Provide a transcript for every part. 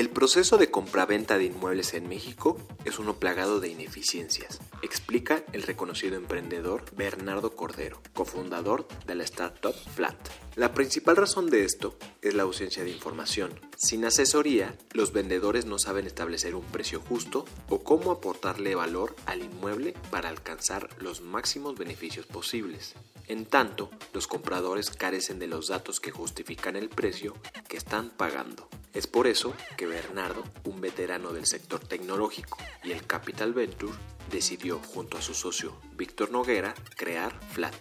El proceso de compraventa de inmuebles en México es uno plagado de ineficiencias, explica el reconocido emprendedor Bernardo Cordero, cofundador de la startup Flat. La principal razón de esto es la ausencia de información. Sin asesoría, los vendedores no saben establecer un precio justo o cómo aportarle valor al inmueble para alcanzar los máximos beneficios posibles. En tanto, los compradores carecen de los datos que justifican el precio que están pagando. Es por eso que Bernardo, un veterano del sector tecnológico y el Capital Venture, decidió junto a su socio Víctor Noguera crear Flat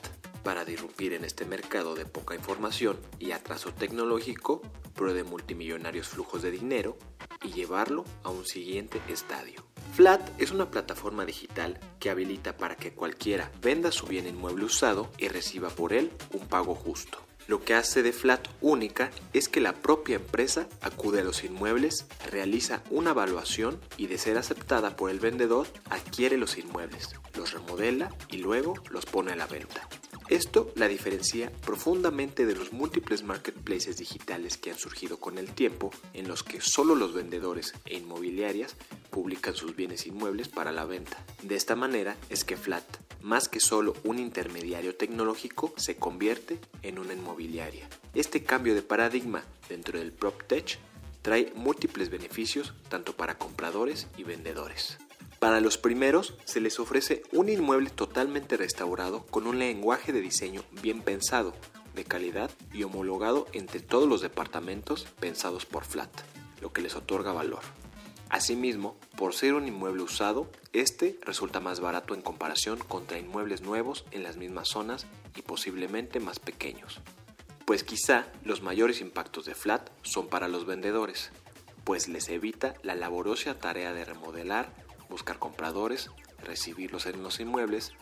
para disrumpir en este mercado de poca información y atraso tecnológico, pro de multimillonarios flujos de dinero y llevarlo a un siguiente estadio. Flat es una plataforma digital que habilita para que cualquiera venda su bien inmueble usado y reciba por él un pago justo. Lo que hace de Flat única es que la propia empresa acude a los inmuebles, realiza una evaluación y de ser aceptada por el vendedor adquiere los inmuebles, los remodela y luego los pone a la venta. Esto la diferencia profundamente de los múltiples marketplaces digitales que han surgido con el tiempo, en los que solo los vendedores e inmobiliarias publican sus bienes inmuebles para la venta. De esta manera es que Flat, más que solo un intermediario tecnológico, se convierte en una inmobiliaria. Este cambio de paradigma dentro del PropTech trae múltiples beneficios tanto para compradores y vendedores. Para los primeros se les ofrece un inmueble totalmente restaurado con un lenguaje de diseño bien pensado, de calidad y homologado entre todos los departamentos pensados por Flat, lo que les otorga valor. Asimismo, por ser un inmueble usado, este resulta más barato en comparación contra inmuebles nuevos en las mismas zonas y posiblemente más pequeños. Pues quizá los mayores impactos de Flat son para los vendedores, pues les evita la laboriosa tarea de remodelar, buscar compradores, recibirlos en los inmuebles,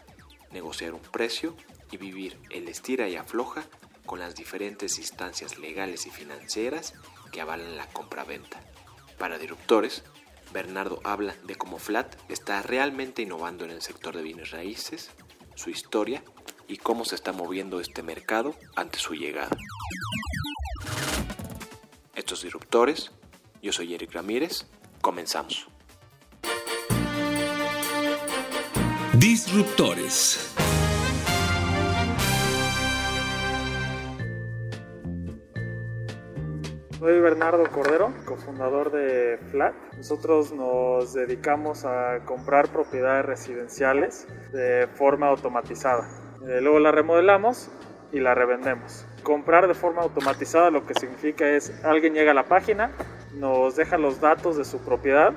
negociar un precio y vivir el estira y afloja con las diferentes instancias legales y financieras que avalan la compraventa. Para disruptores, Bernardo habla de cómo Flat está realmente innovando en el sector de bienes raíces, su historia y cómo se está moviendo este mercado ante su llegada. Estos disruptores, yo soy Eric Ramírez, comenzamos. Disruptores. Soy Bernardo Cordero, cofundador de Flat. Nosotros nos dedicamos a comprar propiedades residenciales de forma automatizada. Eh, luego la remodelamos y la revendemos. Comprar de forma automatizada lo que significa es alguien llega a la página, nos deja los datos de su propiedad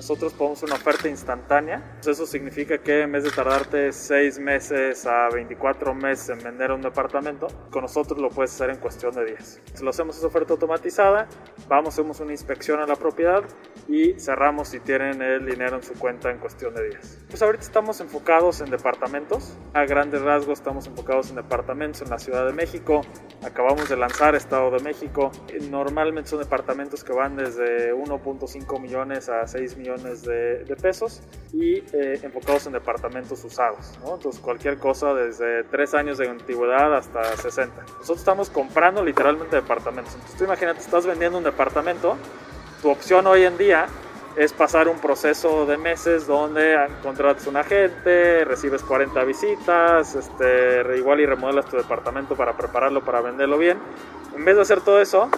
nosotros ponemos una oferta instantánea. Eso significa que en vez de tardarte 6 meses a 24 meses en vender un departamento, con nosotros lo puedes hacer en cuestión de 10. Si lo hacemos esa oferta automatizada, vamos, hacemos una inspección a la propiedad y cerramos si tienen el dinero en su cuenta en cuestión de 10. Pues ahorita estamos enfocados en departamentos. A grandes rasgos estamos enfocados en departamentos en la Ciudad de México. Acabamos de lanzar Estado de México. Normalmente son departamentos que van desde 1.5 millones a 6 millones millones de, pesos y eh, enfocados en departamentos usados. Entonces cualquier cosa desde 3 años de antigüedad hasta 60. Nosotros estamos comprando literalmente departamentos. Entonces tú imagínate, estás vendiendo un departamento, tu opción hoy en día es pasar un proceso de meses donde contratas un agente, recibes 40 visitas, este, igual y remodelas tu departamento para prepararlo para venderlo bien. En vez de hacer todo eso,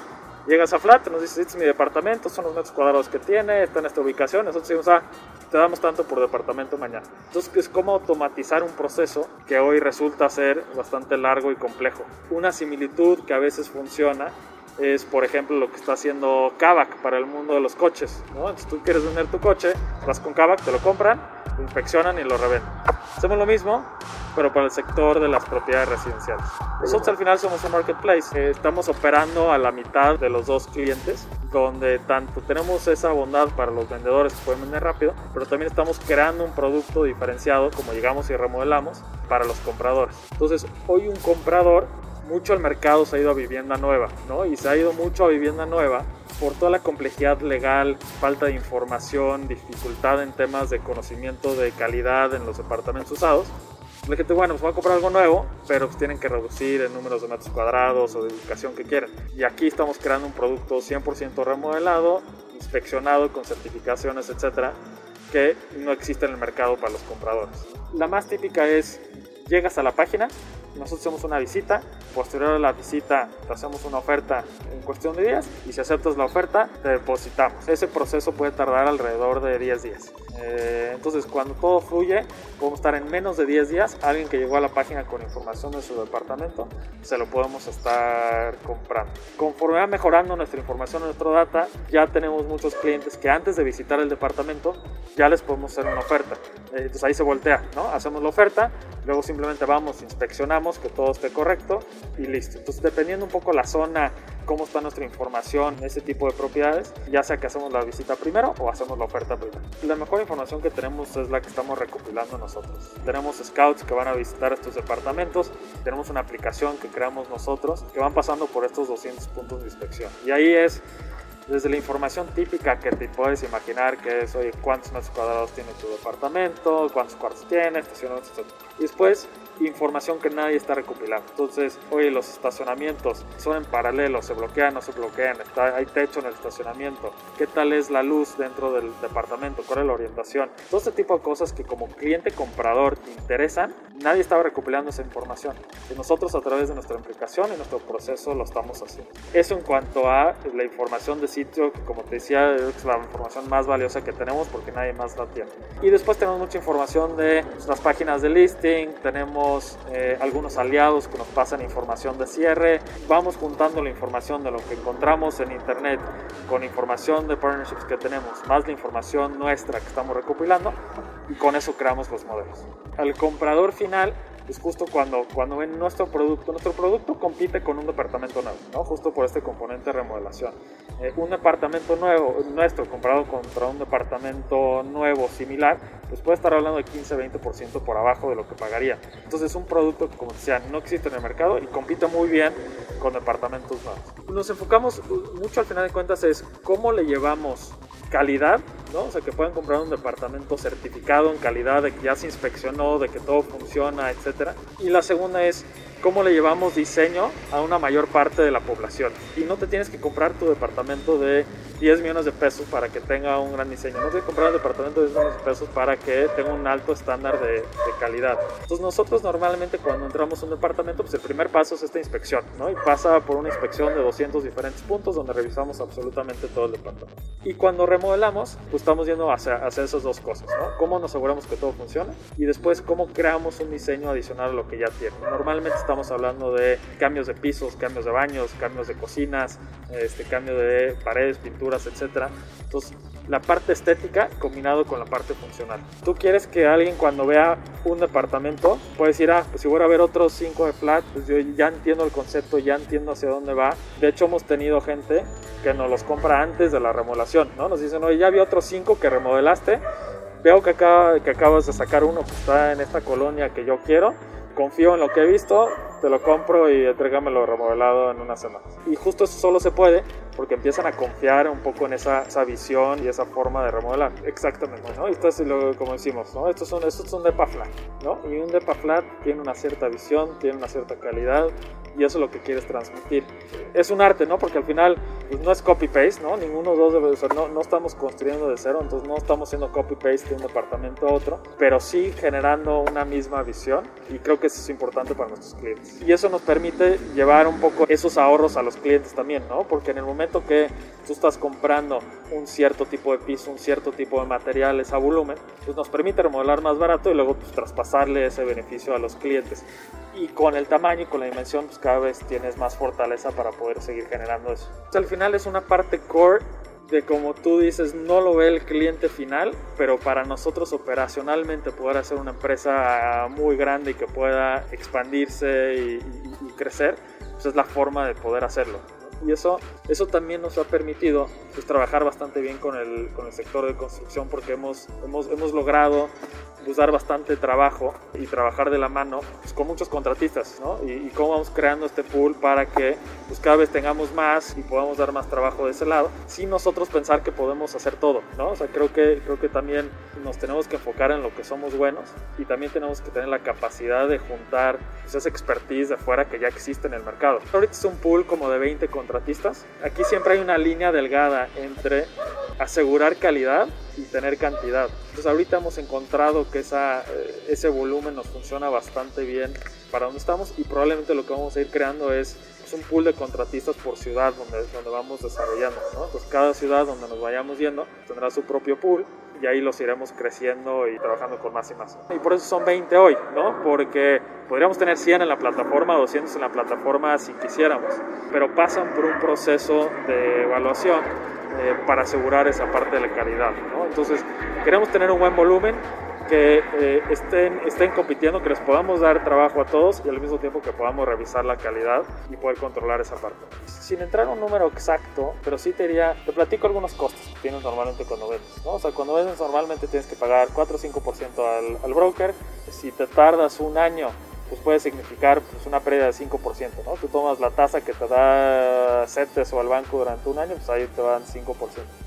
Llegas a Flat, nos dices, este es mi departamento, son los metros cuadrados que tiene, está en esta ubicación. Nosotros decimos, ah, te damos tanto por departamento mañana. Entonces, es como automatizar un proceso que hoy resulta ser bastante largo y complejo. Una similitud que a veces funciona es, por ejemplo, lo que está haciendo Kavak para el mundo de los coches. ¿no? Entonces, tú quieres vender tu coche, vas con Kavak, te lo compran, lo inspeccionan y lo revenden. Hacemos lo mismo, pero para el sector de las propiedades residenciales. Nosotros al final somos un marketplace, eh, estamos operando a la mitad de los dos clientes, donde tanto tenemos esa bondad para los vendedores que pueden vender rápido, pero también estamos creando un producto diferenciado como llegamos y remodelamos para los compradores. Entonces, hoy un comprador mucho el mercado se ha ido a vivienda nueva, ¿no? Y se ha ido mucho a vivienda nueva por toda la complejidad legal, falta de información, dificultad en temas de conocimiento de calidad en los departamentos usados. La gente, bueno, pues va a comprar algo nuevo, pero pues tienen que reducir el número de metros cuadrados o de ubicación que quieren. Y aquí estamos creando un producto 100% remodelado, inspeccionado con certificaciones, etcétera, que no existe en el mercado para los compradores. La más típica es, llegas a la página, nosotros hacemos una visita, posterior a la visita te hacemos una oferta en cuestión de días y si aceptas la oferta te depositamos. Ese proceso puede tardar alrededor de 10 días. Eh, entonces cuando todo fluye podemos estar en menos de 10 días. Alguien que llegó a la página con información de su departamento se lo podemos estar comprando. Conforme va mejorando nuestra información, nuestra data, ya tenemos muchos clientes que antes de visitar el departamento ya les podemos hacer una oferta. Eh, entonces ahí se voltea, ¿no? Hacemos la oferta, luego simplemente vamos, inspeccionamos que todo esté correcto y listo. Entonces, dependiendo un poco la zona, cómo está nuestra información, ese tipo de propiedades, ya sea que hacemos la visita primero o hacemos la oferta primero. La mejor información que tenemos es la que estamos recopilando nosotros. Tenemos scouts que van a visitar estos departamentos, tenemos una aplicación que creamos nosotros que van pasando por estos 200 puntos de inspección. Y ahí es desde la información típica que te puedes imaginar, que es, oye, cuántos metros cuadrados tiene tu departamento, cuántos cuartos tiene, estacionamientos, etc. Y después, información que nadie está recopilando. Entonces, oye, los estacionamientos son en paralelo, se bloquean, no se bloquean, está, hay techo en el estacionamiento, qué tal es la luz dentro del departamento, cuál es la orientación. Todo este tipo de cosas que como cliente comprador te interesan, nadie estaba recopilando esa información. Y nosotros a través de nuestra aplicación y nuestro proceso lo estamos haciendo. Eso en cuanto a la información de sitio, que como te decía, es la información más valiosa que tenemos porque nadie más la tiene. Y después tenemos mucha información de las páginas de listing, tenemos eh, algunos aliados que nos pasan información de cierre, vamos juntando la información de lo que encontramos en internet con información de partnerships que tenemos, más la información nuestra que estamos recopilando y con eso creamos los modelos. Al comprador final es justo cuando, cuando ven nuestro producto. Nuestro producto compite con un departamento nuevo, ¿no? justo por este componente de remodelación. Eh, un departamento nuevo, nuestro, comparado contra un departamento nuevo similar, pues puede estar hablando de 15-20% por abajo de lo que pagaría. Entonces es un producto que, como decía, no existe en el mercado y compite muy bien con departamentos nuevos. Nos enfocamos mucho al final de cuentas es cómo le llevamos calidad, ¿no? O sea, que puedan comprar un departamento certificado en calidad, de que ya se inspeccionó, de que todo funciona, etc. Y la segunda es cómo le llevamos diseño a una mayor parte de la población. Y no te tienes que comprar tu departamento de 10 millones de pesos para que tenga un gran diseño. No tienes que comprar un departamento de 10 millones de pesos para que tenga un alto estándar de, de, calidad. Entonces nosotros normalmente cuando entramos a un departamento, pues el primer paso es esta inspección, ¿no? Y pasa por una inspección de 200 diferentes puntos donde revisamos absolutamente todo el departamento. Y cuando remodelamos, pues estamos yendo hacia, hacia esas dos cosas, ¿no? Cómo nos aseguramos que todo funciona y después cómo creamos un diseño adicional a lo que ya tiene. Normalmente estamos estamos hablando de cambios de pisos, cambios de baños, cambios de cocinas, este, cambio de paredes, pinturas, etc. Entonces, la parte estética combinado con la parte funcional. Tú quieres que alguien cuando vea un departamento pueda decir, ah, pues si voy a ver otros 5 de flat, pues yo ya entiendo el concepto, ya entiendo hacia dónde va. De hecho, hemos tenido gente que nos los compra antes de la remodelación, ¿no? Nos dicen, oye, ya vi otros 5 que remodelaste, veo que, acá, que acabas de sacar uno que está en esta colonia que yo quiero confío en lo que he visto, te lo compro y entrégamelo remodelado en una semana. Y justo eso solo se puede porque empiezan a confiar un poco en esa, esa visión y esa forma de remodelar. Exactamente, ¿no? Y esto es lo, como decimos, ¿no? Estos son, estos son depa flat, ¿no? Y un depa flat tiene una cierta visión, tiene una cierta calidad y eso es lo que quieres transmitir. Es un arte, ¿no? Porque al final pues, no es copy-paste, ¿no? Ninguno dos, o sea, no, no estamos construyendo de cero, entonces no estamos haciendo copy-paste de un departamento a otro, pero sí generando una misma visión y creo que eso es importante para nuestros clientes. Y eso nos permite llevar un poco esos ahorros a los clientes también, ¿no? Porque en el momento que tú estás comprando un cierto tipo de piso, un cierto tipo de materiales a volumen, pues nos permite remodelar más barato y luego pues, traspasarle ese beneficio a los clientes. Y con el tamaño y con la dimensión, pues cada vez tienes más fortaleza para poder seguir generando eso. al final es una parte core de como tú dices, no lo ve el cliente final, pero para nosotros operacionalmente poder hacer una empresa muy grande y que pueda expandirse y, crecer, pues es la forma de poder hacerlo. Y eso, eso también nos ha permitido pues, trabajar bastante bien con el, con el sector de construcción porque hemos, hemos, hemos logrado pues, dar bastante trabajo y trabajar de la mano pues, con muchos contratistas, ¿no? Y, cómo vamos creando este pool para que pues, cada vez tengamos más y podamos dar más trabajo de ese lado, sin nosotros pensar que podemos hacer todo, ¿no? O sea, creo que, creo que también nos tenemos que enfocar en lo que somos buenos y también tenemos que tener la capacidad de juntar pues, esa expertise de afuera que ya existe en el mercado. Ahorita es un pool como de 20 contratistas. Aquí siempre hay una línea delgada entre asegurar calidad y tener cantidad. Entonces ahorita hemos encontrado que esa, eh, ese volumen nos funciona bastante bien para donde estamos y probablemente lo que vamos a ir creando es, un pool de contratistas por ciudad donde, donde vamos desarrollando. ¿no? Entonces cada ciudad donde nos vayamos yendo tendrá su propio pool y ahí los iremos creciendo y trabajando con más y más. Y por eso son 20 hoy, ¿no? Porque podríamos tener 100 en la plataforma, 200 en la plataforma si quisiéramos, pero pasan por un proceso de evaluación eh, para asegurar esa parte de la calidad. ¿no? Entonces, queremos tener un buen volumen, que eh, estén, estén compitiendo, que les podamos dar trabajo a todos y al mismo tiempo que podamos revisar la calidad y poder controlar esa parte. Sin entrar a un número exacto, pero sí te diría, te platico algunos costos que tienes normalmente cuando vendes. ¿no? O sea, cuando vendes normalmente tienes que pagar 4 o 5% al, al broker. Si te tardas un año pues puede significar pues, una pérdida de 5%, ¿no? Tú tomas la tasa que te da CETES o el banco durante un año, pues ahí te dan 5%.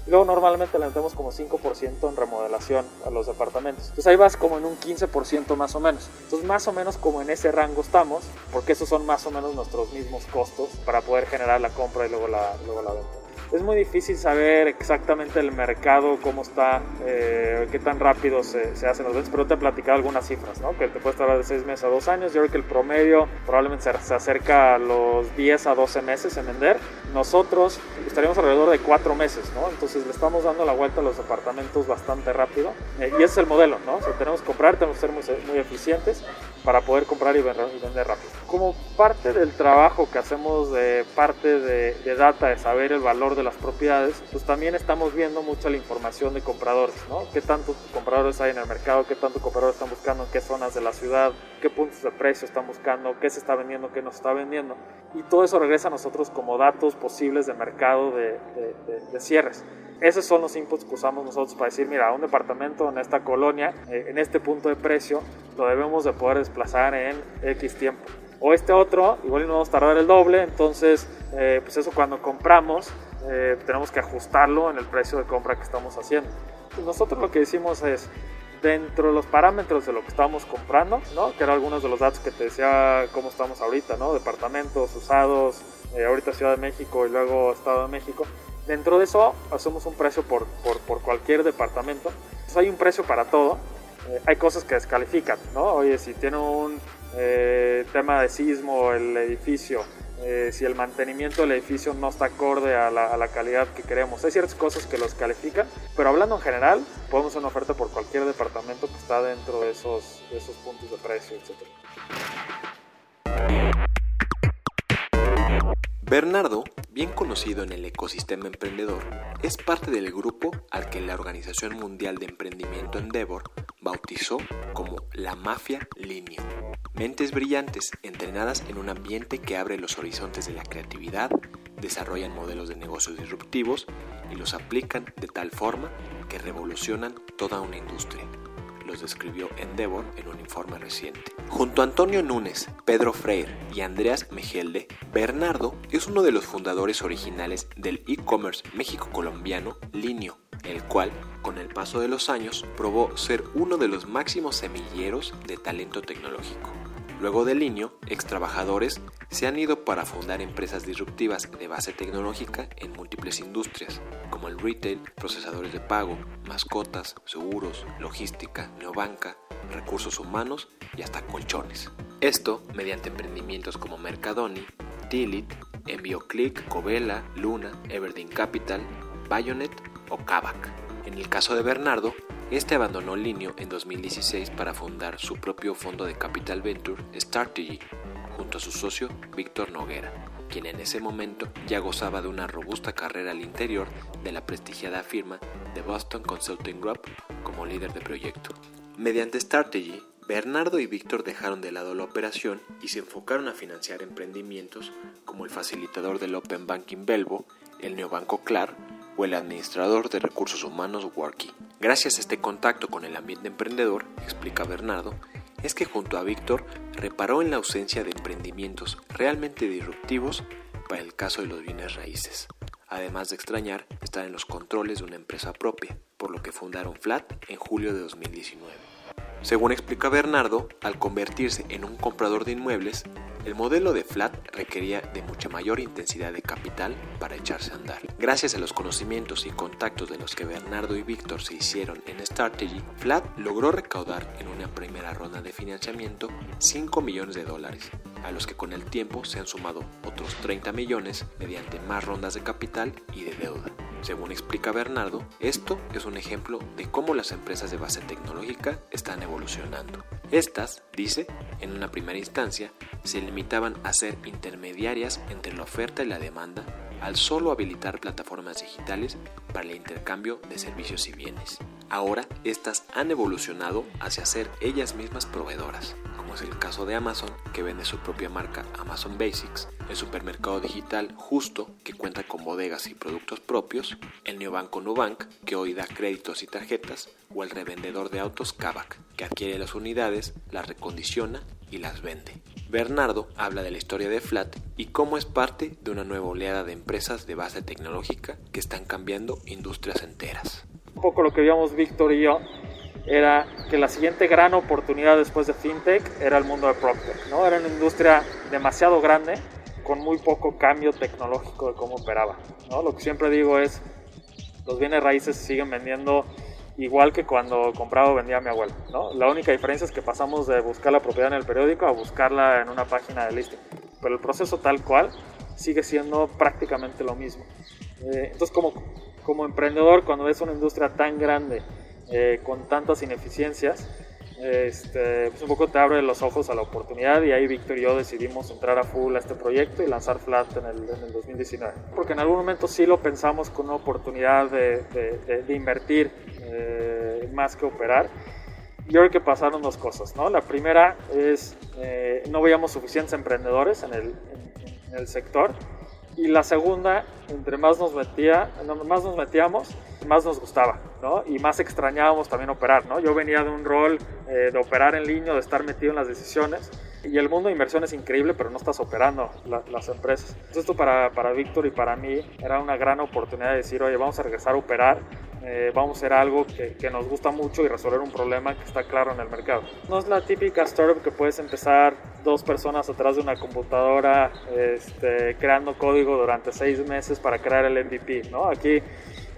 Y luego normalmente le metemos como 5% en remodelación a los departamentos. Entonces ahí vas como en un 15% más o menos. Entonces más o menos como en ese rango estamos, porque esos son más o menos nuestros mismos costos para poder generar la compra y luego la, luego la venta es muy difícil saber exactamente el mercado, cómo está, eh, qué tan rápido se, se, hacen los ventas, pero te he platicado algunas cifras, ¿no? que te puede estar de 6 meses a 2 años. Yo creo que el promedio probablemente se, acerca a los 10 a 12 meses en vender. Nosotros estaríamos alrededor de 4 meses, ¿no? entonces le estamos dando la vuelta a los departamentos bastante rápido. Eh, y ese es el modelo, ¿no? O sea, tenemos que comprar, tenemos que ser muy, muy eficientes para poder comprar y vender, rápido. Como parte del trabajo que hacemos de parte de, de data, de saber el valor de las propiedades, pues también estamos viendo mucho la información de compradores, ¿no? ¿Qué tantos compradores hay en el mercado? ¿Qué tanto compradores están buscando? ¿En qué zonas de la ciudad? ¿Qué puntos de precio están buscando? ¿Qué se está vendiendo? ¿Qué no se está vendiendo? Y todo eso regresa a nosotros como datos posibles de mercado de, de, cierres. Esos son los inputs que usamos nosotros para decir, mira, un departamento en esta colonia, eh, en este punto de precio, lo debemos de poder desplazar en X tiempo. O este otro, igual no vamos a tardar el doble, entonces, eh, pues eso cuando compramos, eh, tenemos que ajustarlo en el precio de compra que estamos haciendo. Nosotros lo que decimos es, dentro de los parámetros de lo que estamos comprando, ¿no? que eran algunos de los datos que te decía cómo estamos ahorita, ¿no? departamentos usados, eh, ahorita Ciudad de México y luego Estado de México, dentro de eso hacemos un precio por, por, cualquier departamento. Hay un precio para todo. Eh, hay cosas que descalifican, ¿no? Oye, si tiene un tema de sismo el edificio, eh, si el mantenimiento del edificio no está acorde a la, calidad que queremos. Hay ciertas cosas que los califican, pero hablando en general, podemos hacer una oferta por cualquier departamento que está dentro de esos, de esos puntos de precio, etc. Bernardo, bien conocido en el ecosistema emprendedor, es parte del grupo al que la Organización Mundial de Emprendimiento Endeavor bautizó como la mafia Linio. Mentes brillantes, entrenadas en un ambiente que abre los horizontes de la creatividad, desarrollan modelos de negocios disruptivos y los aplican de tal forma que revolucionan toda una industria. Describió Endeavor en un informe reciente. Junto a Antonio Núñez, Pedro Freire y Andreas Mejelde, Bernardo es uno de los fundadores originales del e-commerce México-colombiano Linio, el cual, con el paso de los años, probó ser uno de los máximos semilleros de talento tecnológico. Luego de Linio, ex trabajadores se han ido para fundar empresas disruptivas de base tecnológica en múltiples industrias, como el retail, procesadores de pago, mascotas, seguros, logística, neobanca, recursos humanos y hasta colchones. Esto mediante emprendimientos como Mercadoni, Tilit, EnvioClick, Covela, Luna, Everdeen Capital, Bayonet o Kavak. En el caso de Bernardo, este abandonó Linio en 2016 para fundar su propio fondo de capital venture Strategy junto a su socio Víctor Noguera. quien en ese momento ya gozaba de una robusta carrera al interior de la prestigiada firma de Boston Consulting Group como líder de proyecto. Mediante Strategy, Bernardo y Víctor dejaron de lado la operación y se enfocaron a financiar emprendimientos como el facilitador del Open Banking Belvo, el neobanco Clar o el administrador de recursos humanos Worky. Gracias a este contacto con el ambiente emprendedor, explica Bernardo, es que junto a Víctor reparó en la ausencia de emprendimientos realmente disruptivos para el caso de los bienes raíces, además de extrañar estar en los controles de una empresa propia, por lo que fundaron Flat en julio de 2019. Según explica Bernardo, al convertirse en un comprador de inmuebles, el modelo de Flat requería de mucha mayor intensidad de capital para echarse a andar. Gracias a los conocimientos y contactos de los que Bernardo y Víctor se hicieron en Strategy, Flat logró recaudar en una primera ronda de financiamiento 5 millones de dólares, a los que con el tiempo se han sumado otros 30 millones mediante más rondas de capital y de deuda. Según explica Bernardo, esto es un ejemplo de cómo las empresas de base tecnológica están evolucionando. Estas, dice, en una primera instancia, se limitaban a ser intermediarias entre la oferta y la demanda al solo habilitar plataformas digitales para el intercambio de servicios y bienes. Ahora, estas han evolucionado hacia ser ellas mismas proveedoras, es el caso de Amazon, que vende su propia marca Amazon Basics, el supermercado digital Justo, que cuenta con bodegas y productos propios, el neobanco Nubank, que hoy da créditos y tarjetas, o el revendedor de autos Kavak, que adquiere las unidades, las recondiciona y las vende. Bernardo habla de la historia de Flat y cómo es parte de una nueva oleada de empresas de base tecnológica que están cambiando industrias enteras. Un poco lo que vimos Víctor y yo era que la siguiente gran oportunidad después de FinTech era el mundo de PropTech. ¿no? Era una industria demasiado grande con muy poco cambio tecnológico de cómo operaba. ¿no? Lo que siempre digo es, los bienes raíces siguen vendiendo igual que cuando compraba o vendía a mi abuelo. ¿no? La única diferencia es que pasamos de buscar la propiedad en el periódico a buscarla en una página de listing. Pero el proceso tal cual sigue siendo prácticamente lo mismo. Eh, entonces como, como emprendedor, cuando ves una industria tan grande, eh, con tantas ineficiencias, este, pues un poco te abre los ojos a la oportunidad y ahí Víctor y yo decidimos entrar a full a este proyecto y lanzar Flat en el, en el 2019. Porque en algún momento sí lo pensamos con una oportunidad de, de, invertir eh, más que operar. Yo creo que pasaron dos cosas, ¿no? La primera es, eh, no veíamos suficientes emprendedores en el, en el sector y la segunda, entre más nos metía, más nos metíamos, más nos gustaba, ¿no? Y más extrañábamos también operar, ¿no? Yo venía de un rol eh, de operar en línea, de estar metido en las decisiones. Y el mundo de inversión es increíble, pero no estás operando las empresas. Entonces esto para, para Víctor y para mí era una gran oportunidad de decir, oye, vamos a regresar a operar eh, vamos a hacer algo que, que, nos gusta mucho y resolver un problema que está claro en el mercado. No es la típica startup que puedes empezar dos personas atrás de una computadora este, creando código durante seis meses para crear el MVP. ¿no? Aquí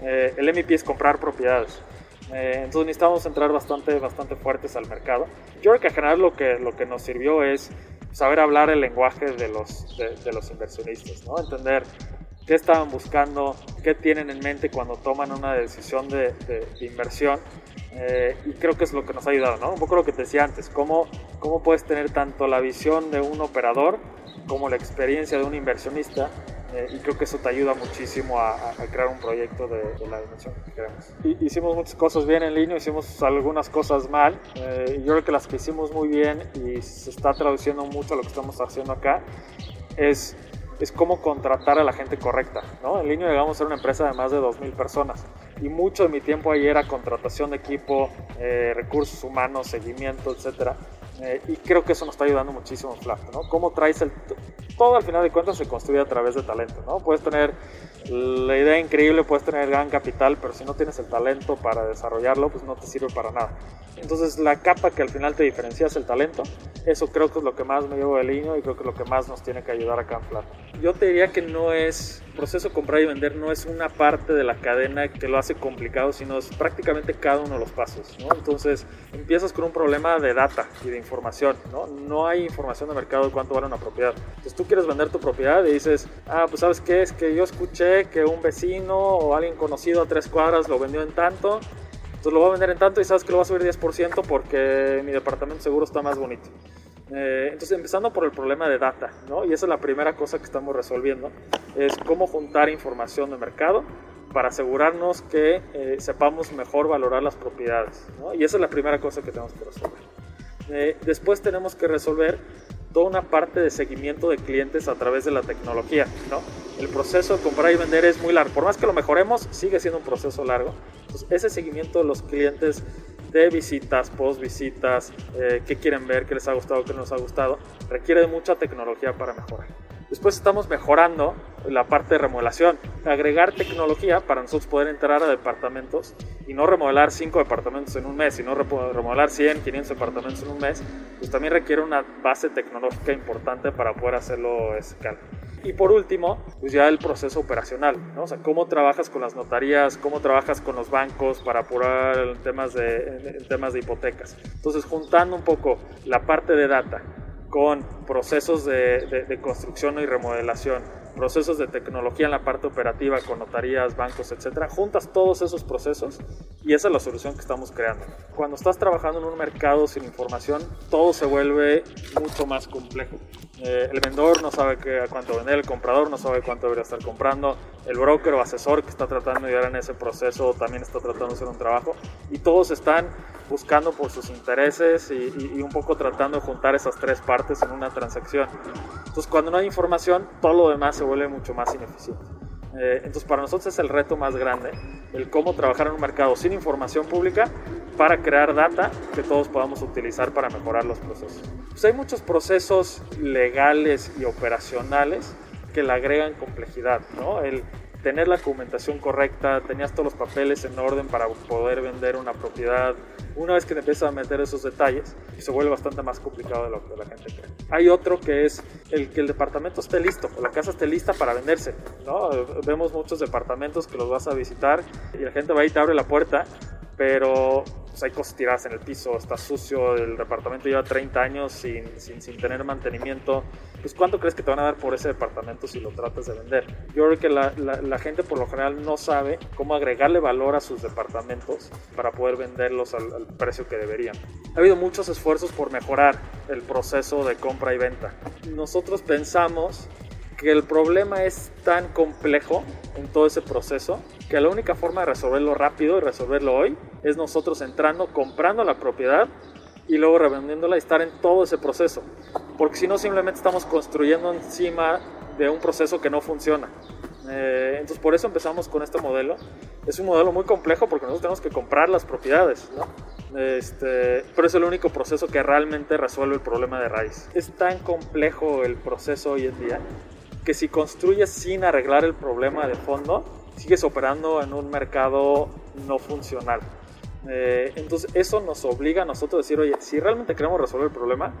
eh, el MVP es comprar propiedades. Eh, entonces necesitamos entrar bastante, bastante fuertes al mercado. Yo creo que en general lo que, lo que nos sirvió es saber hablar el lenguaje de los, de, de los inversionistas, ¿no? entender qué estaban buscando, qué tienen en mente cuando toman una decisión de, inversión. Eh, y creo que es lo que nos ha ayudado, ¿no? Un poco lo que te decía antes, cómo, cómo puedes tener tanto la visión de un operador como la experiencia de un inversionista. Eh, y creo que eso te ayuda muchísimo a, crear un proyecto de, la dimensión que queremos. hicimos muchas cosas bien en línea, hicimos algunas cosas mal. Eh, yo creo que las que hicimos muy bien y se está traduciendo mucho a lo que estamos haciendo acá es es cómo contratar a la gente correcta. ¿no? En línea llegamos a ser una empresa de más de 2.000 personas y mucho de mi tiempo ahí era contratación de equipo, eh, recursos humanos, seguimiento, etc. Eh, y creo que eso nos está ayudando muchísimo en Flat. ¿no? Cómo traes el... Todo al final de cuentas se construye a través de talento. ¿no? Puedes tener la idea increíble, puedes tener gran capital, pero si no tienes el talento para desarrollarlo, pues no te sirve para nada. Entonces la capa que al final te diferencia es el talento. Eso creo que es lo que más me llevo de línea y creo que es lo que más nos tiene que ayudar a Flat. Yo te diría que no es, proceso comprar y vender no es una parte de la cadena que lo hace complicado, sino es prácticamente cada uno de los pasos. ¿no? Entonces empiezas con un problema de data y de información. ¿No? no hay información de mercado de cuánto vale una propiedad. Entonces tú quieres vender tu propiedad y dices, ah, pues sabes qué, es que yo escuché que un vecino o alguien conocido a tres cuadras lo vendió en tanto. Entonces lo voy a vender en tanto y sabes que lo va a subir 10% porque mi departamento seguro está más bonito. Eh, entonces, empezando por el problema de data, ¿no? Y esa es la primera cosa que estamos resolviendo, es cómo juntar información de mercado para asegurarnos que eh, sepamos mejor valorar las propiedades. Y esa es la primera cosa que tenemos que resolver. Eh, después tenemos que resolver toda una parte de seguimiento de clientes a través de la tecnología, ¿no? El proceso de comprar y vender es muy largo. Por más que lo mejoremos, sigue siendo un proceso largo. Ese seguimiento de los clientes de visitas, post visitas, eh, qué quieren ver, qué les ha gustado, qué no les ha gustado, requiere de mucha tecnología para mejorar. Después estamos mejorando la parte de remodelación, agregar tecnología para nosotros poder entrar a departamentos y no remodelar 5 departamentos en un mes, sino remodelar 100, 500 departamentos en un mes, pues también requiere una base tecnológica importante para poder hacerlo escalar. Y por último, pues ya el proceso operacional, ¿no? O sea, cómo trabajas con las notarías, cómo trabajas con los bancos para apurar temas de, en temas de hipotecas. Entonces, juntando un poco la parte de data con procesos de, construcción y remodelación, procesos de tecnología en la parte operativa con notarías, bancos, etcétera, juntas todos esos procesos y esa es la solución que estamos creando. Cuando estás trabajando en un mercado sin información, todo se vuelve mucho más complejo. Eh, el vendedor no sabe qué, a cuánto vender, el comprador no sabe cuánto debería estar comprando, el broker o asesor que está tratando de ayudar en ese proceso también está tratando de hacer un trabajo y todos están buscando por sus intereses y, y un poco tratando de juntar esas tres partes en una transacción. Entonces cuando no hay información, todo lo demás se vuelve mucho más ineficiente. Eh, entonces para nosotros es el reto más grande, el cómo trabajar en un mercado sin información pública para crear data que todos podamos utilizar para mejorar los procesos. Pues hay muchos procesos legales y operacionales que le agregan complejidad, ¿no? El, tener la documentación correcta, tenías todos los papeles en orden para poder vender una propiedad. Una vez que te empiezas a meter esos detalles, se vuelve bastante más complicado de lo que la gente cree. Hay otro que es el que el departamento esté listo, la casa esté lista para venderse. ¿no? Vemos muchos departamentos que los vas a visitar y la gente va y te abre la puerta, pero pues, hay cosas tiradas en el piso, está sucio, el departamento lleva 30 años sin, sin, sin, tener mantenimiento. Pues ¿cuánto crees que te van a dar por ese departamento si lo tratas de vender? Yo creo que la, la, la gente por lo general no sabe cómo agregarle valor a sus departamentos para poder venderlos al, al precio que deberían. Ha habido muchos esfuerzos por mejorar el proceso de compra y venta. Nosotros pensamos que el problema es tan complejo en todo ese proceso que la única forma de resolverlo rápido y resolverlo hoy es nosotros entrando, comprando la propiedad y luego revendiéndola y estar en todo ese proceso. Porque si no, simplemente estamos construyendo encima de un proceso que no funciona. Eh, entonces, por eso empezamos con este modelo. Es un modelo muy complejo porque nosotros tenemos que comprar las propiedades, ¿no? Este, pero es el único proceso que realmente resuelve el problema de raíz. Es tan complejo el proceso hoy en día que si construyes sin arreglar el problema de fondo, sigues operando en un mercado no funcional. Eh, entonces eso nos obliga a nosotros a decir, oye, si realmente queremos resolver el problema,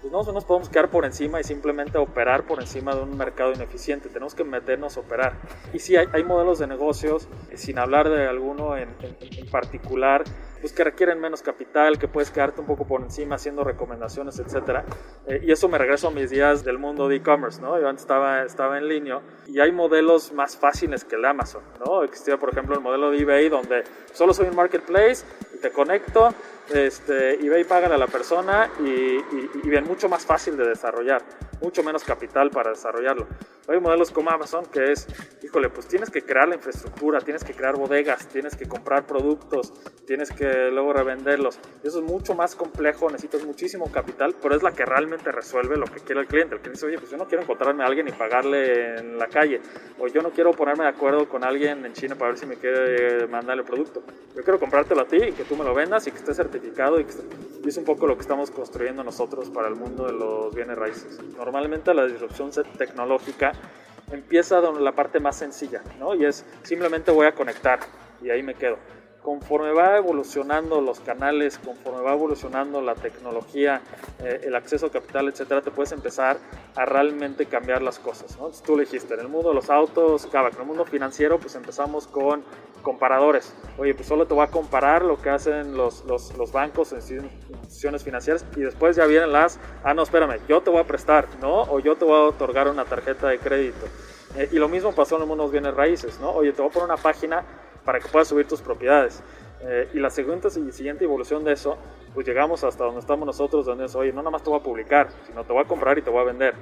pues no nos podemos quedar por encima y simplemente operar por encima de un mercado ineficiente. Tenemos que meternos a operar. Y sí, hay, hay modelos de negocios, eh, sin hablar de alguno en, en, en particular, pues que requieren menos capital, que puedes quedarte un poco por encima haciendo recomendaciones, etc. Eh, y eso me regreso a mis días del mundo de e-commerce, ¿no? Yo antes estaba, estaba en línea y hay modelos más fáciles que el Amazon, ¿no? Existía, por ejemplo, el modelo de eBay donde solo soy un marketplace y te conecto, este, eBay paga a la persona y, y, y bien, mucho más fácil de desarrollar, mucho menos capital para desarrollarlo. Hay modelos como Amazon que es, híjole, pues tienes que crear la infraestructura, tienes que crear bodegas, tienes que comprar productos, tienes que luego revenderlos. Eso es mucho más complejo, necesitas muchísimo capital, pero es la que realmente resuelve lo que quiere el cliente. El cliente dice, oye, pues yo no quiero encontrarme a alguien y pagarle en la calle, o yo no quiero ponerme de acuerdo con alguien en China para ver si me quiere mandar el producto. Yo quiero comprártelo a ti y que tú me lo vendas y que esté certificado y, que esté... y es un poco lo que estamos construyendo nosotros para el mundo de los bienes raíces. Normalmente la disrupción tecnológica empieza la parte más sencilla, ¿no? Y es simplemente voy a conectar y ahí me quedo. Conforme va evolucionando los canales, conforme va evolucionando la tecnología, eh, el acceso a capital, etcétera, te puedes empezar a realmente cambiar las cosas. ¿no? Entonces, tú lo dijiste, en el mundo de los autos, en el mundo financiero, pues empezamos con comparadores. Oye, pues solo te voy a comparar lo que hacen los, los, los bancos, instituciones financieras, y después ya vienen las, ah, no, espérame, yo te voy a prestar, ¿no? O yo te voy a otorgar una tarjeta de crédito. Eh, y lo mismo pasó en el los bienes raíces, ¿no? Oye, te voy a poner una página para que puedas subir tus propiedades. Eh, y la siguiente, siguiente evolución de eso pues llegamos hasta donde estamos nosotros, donde es, oye, no nada más te voy a publicar, sino te voy a comprar y te voy a vender.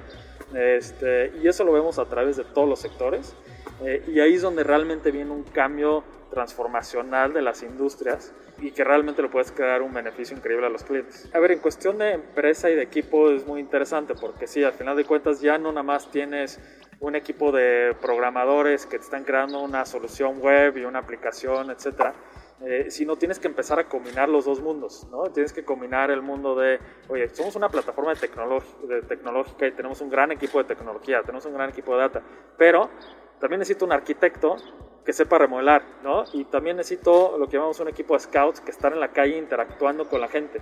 Este, y eso lo vemos a través de todos los sectores. Eh, y ahí es donde realmente viene un cambio transformacional de las industrias y que realmente le puedes crear un beneficio increíble a los clientes. A ver, en cuestión de empresa y de equipo es muy interesante porque sí, al final de cuentas ya no nada más tienes un equipo de programadores que te están creando una solución web y una aplicación, etcétera, eh, sino tienes que empezar a combinar los dos mundos, ¿no? Tienes que combinar el mundo de, oye, somos una plataforma de, de tecnológica y tenemos un gran equipo de tecnología, tenemos un gran equipo de data, pero también necesito un arquitecto que sepa remodelar, ¿no? Y también necesito lo que llamamos un equipo de scouts que están en la calle interactuando con la gente.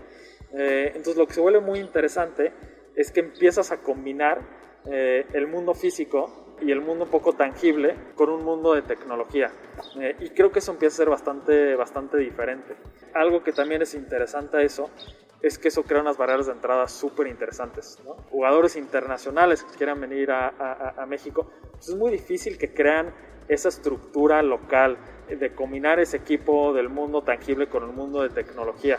Eh, entonces lo que se vuelve muy interesante es que empiezas a combinar eh, el mundo físico y el mundo un poco tangible con un mundo de tecnología. Eh, y creo que eso empieza a ser bastante, bastante diferente. Algo que también es interesante a eso es que eso crea unas barreras de entrada súper interesantes. Jugadores internacionales que quieran venir a, a, México, pues es muy difícil que crean esa estructura local de combinar ese equipo del mundo tangible con el mundo de tecnología.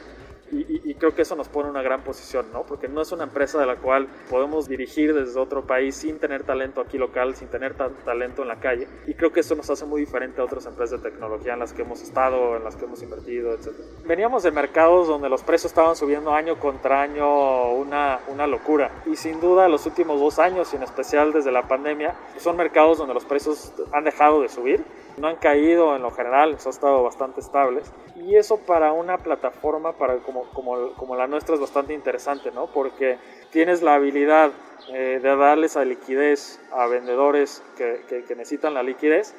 Y, creo que eso nos pone en una gran posición, ¿no? Porque no es una empresa de la cual podemos dirigir desde otro país sin tener talento aquí local, sin tener talento en la calle. Y creo que eso nos hace muy diferente a otras empresas de tecnología en las que hemos estado, en las que hemos invertido, etc. Veníamos de mercados donde los precios estaban subiendo año contra año una, una locura. Y sin duda los últimos dos años, y en especial desde la pandemia, son mercados donde los precios han dejado de subir no han caído en lo general, han estado bastante estables. Y eso para una plataforma para como, como, como la nuestra es bastante interesante, ¿no? Porque tienes la habilidad eh, de darles a liquidez a vendedores que, que, necesitan la liquidez.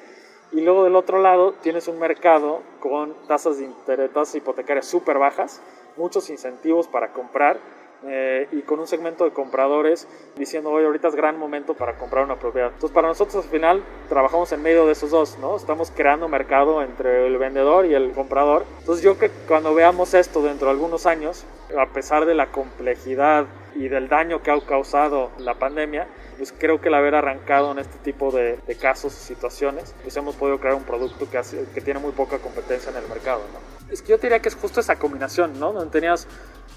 Y luego del otro lado tienes un mercado con tasas, de interés, tasas hipotecarias súper bajas, muchos incentivos para comprar eh, y con un segmento de compradores diciendo, oye, ahorita es gran momento para comprar una propiedad. Entonces, para nosotros al final trabajamos en medio de esos dos, ¿no? Estamos creando mercado entre el vendedor y el comprador. Entonces, yo que cuando veamos esto dentro de algunos años, a pesar de la complejidad y del daño que ha causado la pandemia, pues creo que el haber arrancado en este tipo de, casos o situaciones, pues hemos podido crear un producto que, hace, que tiene muy poca competencia en el mercado, ¿no? Es que yo diría que es justo esa combinación, ¿no? Donde tenías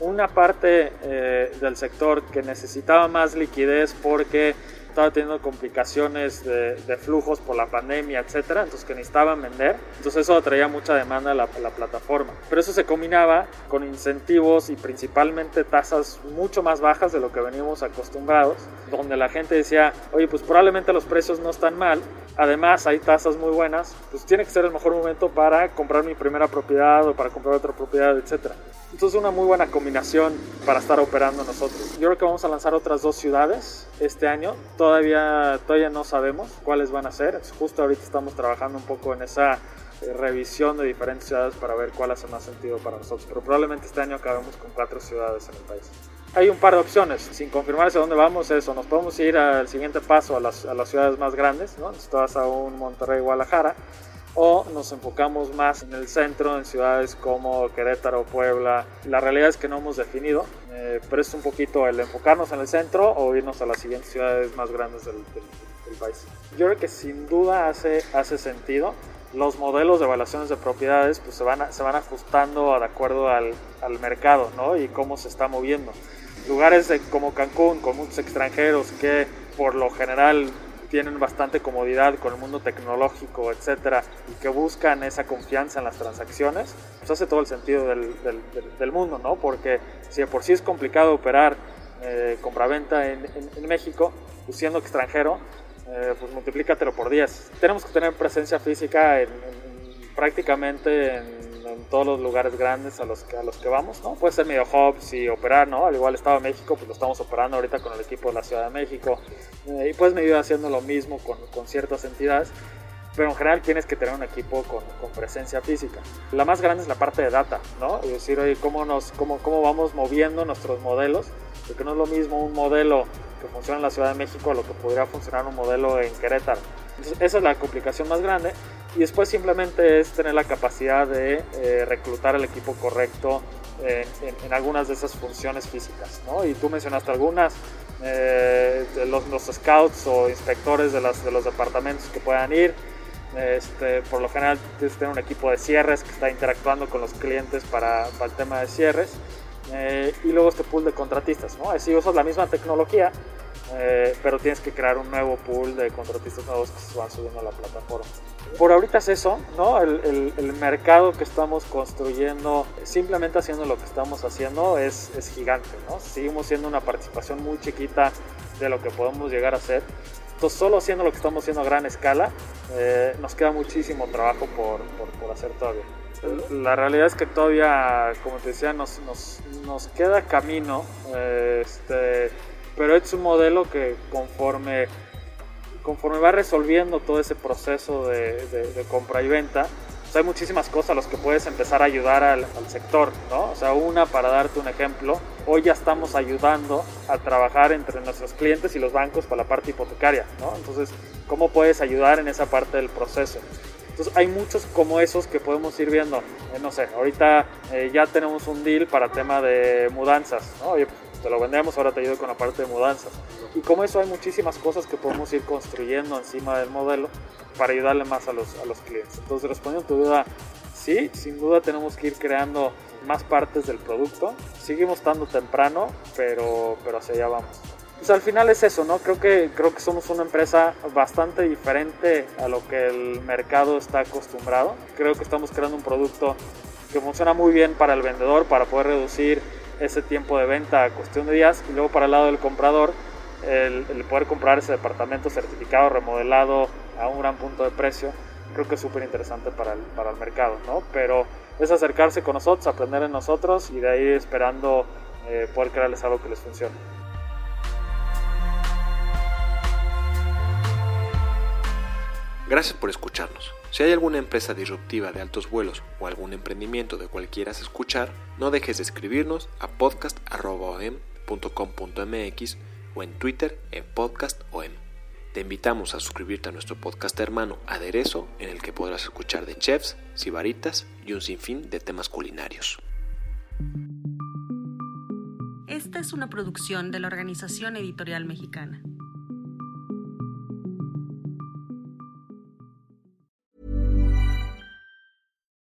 una parte eh, del sector que necesitaba más liquidez porque estaba teniendo complicaciones de, flujos por la pandemia, etcétera, entonces que necesitaban vender. Entonces eso atraía mucha demanda a la, la, plataforma. Pero eso se combinaba con incentivos y principalmente tasas mucho más bajas de lo que veníamos acostumbrados, donde la gente decía, oye, pues probablemente los precios no están mal, además hay tasas muy buenas, pues tiene que ser el mejor momento para comprar mi primera propiedad o para comprar otra propiedad, etcétera. Entonces una muy buena combinación para estar operando nosotros. Yo creo que vamos a lanzar otras dos ciudades este año. Todavía, todavía no sabemos cuáles van a ser. Justo ahorita estamos trabajando un poco en esa eh, revisión de diferentes ciudades para ver cuál hace más sentido para nosotros. Pero probablemente este año acabemos con cuatro ciudades en el país. Hay un par de opciones, sin confirmar hacia dónde vamos, eso, nos podemos ir al siguiente paso a las, a las ciudades más grandes, ¿no? Si vas a un Monterrey, Guadalajara, o nos enfocamos más en el centro, en ciudades como Querétaro, Puebla. La realidad es que no hemos definido, eh, pero es un poquito el enfocarnos en el centro o irnos a las siguientes ciudades más grandes del, país. Yo creo que sin duda hace, hace sentido. Los modelos de evaluaciones de propiedades pues, se, van se van ajustando de acuerdo al, al mercado ¿no? y cómo se está moviendo. Lugares como Cancún con muchos extranjeros que por lo general tienen bastante comodidad con el mundo tecnológico, etcétera, y que buscan esa confianza en las transacciones, pues hace todo el sentido del, del, mundo, ¿no? Porque si de por sí es complicado operar eh, compraventa en, en, México, pues siendo extranjero, eh, pues multiplícatelo por 10. Tenemos que tener presencia física en, prácticamente en en todos los lugares grandes a los que, a los que vamos, ¿no? Puede ser medio hubs y operar, ¿no? Al igual Estado de México, pues lo estamos operando ahorita con el equipo de la Ciudad de México. Eh, y puedes medio haciendo lo mismo con, con, ciertas entidades. Pero en general tienes que tener un equipo con, con, presencia física. La más grande es la parte de data, ¿no? Es decir, oye, ¿cómo, nos, cómo, cómo vamos moviendo nuestros modelos? Porque no es lo mismo un modelo que funciona en la Ciudad de México a lo que podría funcionar un modelo en Querétaro. Entonces, esa es la complicación más grande y después simplemente es tener la capacidad de eh, reclutar el equipo correcto en, algunas de esas funciones físicas. ¿no? Y tú mencionaste algunas, eh, los, los, scouts o inspectores de, las, de los departamentos que puedan ir. Este, por lo general tener un equipo de cierres que está interactuando con los clientes para, para el tema de cierres. Eh, y luego este pool de contratistas, ¿no? Decir, usas la misma tecnología, eh, pero tienes que crear un nuevo pool de contratistas nuevos que se van subiendo a la plataforma. Por ahorita es eso, ¿no? El, el, mercado que estamos construyendo, simplemente haciendo lo que estamos haciendo, es, es, gigante, ¿no? Seguimos siendo una participación muy chiquita de lo que podemos llegar a ser. Entonces, solo haciendo lo que estamos haciendo a gran escala, eh, nos queda muchísimo trabajo por, por, por hacer todavía. La realidad es que todavía, como te decía, nos, nos, nos queda camino. Este, pero es un modelo que conforme, conforme va resolviendo todo ese proceso de, compra y venta, pues hay muchísimas cosas a las que puedes empezar a ayudar al, sector, ¿no? O sea, una, para darte un ejemplo, hoy ya estamos ayudando a trabajar entre nuestros clientes y los bancos para la parte hipotecaria, ¿no? Entonces, ¿cómo puedes ayudar en esa parte del proceso? Entonces hay muchos como esos que podemos ir viendo. Eh, no sé, ahorita eh, ya tenemos un deal para tema de mudanzas. ¿no? te lo vendemos, ahora te ayudo con la parte de mudanzas. Y como eso hay muchísimas cosas que podemos ir construyendo encima del modelo para ayudarle más a los, a los clientes. Entonces, respondiendo a tu duda, sí, sin duda tenemos que ir creando más partes del producto. Seguimos estando temprano, pero, pero hacia allá vamos. Pues al final es eso, ¿no? Creo que, creo que somos una empresa bastante diferente a lo que el mercado está acostumbrado. Creo que estamos creando un producto que funciona muy bien para el vendedor, para poder reducir ese tiempo de venta a cuestión de días y luego para el lado del comprador el, poder comprar ese departamento certificado, remodelado a un gran punto de precio, creo que es súper interesante para el, para el mercado, ¿no? Pero es acercarse con nosotros, aprender en nosotros y de ahí esperando eh, poder crearles algo que les funcione. Gracias por escucharnos. Si hay alguna empresa disruptiva de altos vuelos o algún emprendimiento de cual quieras escuchar, no dejes de escribirnos a podcast.com.mx o en Twitter en podcastom. Te invitamos a suscribirte a nuestro podcast hermano Aderezo, en el que podrás escuchar de chefs, sibaritas y un sinfín de temas culinarios. Esta es una producción de la Organización Editorial Mexicana.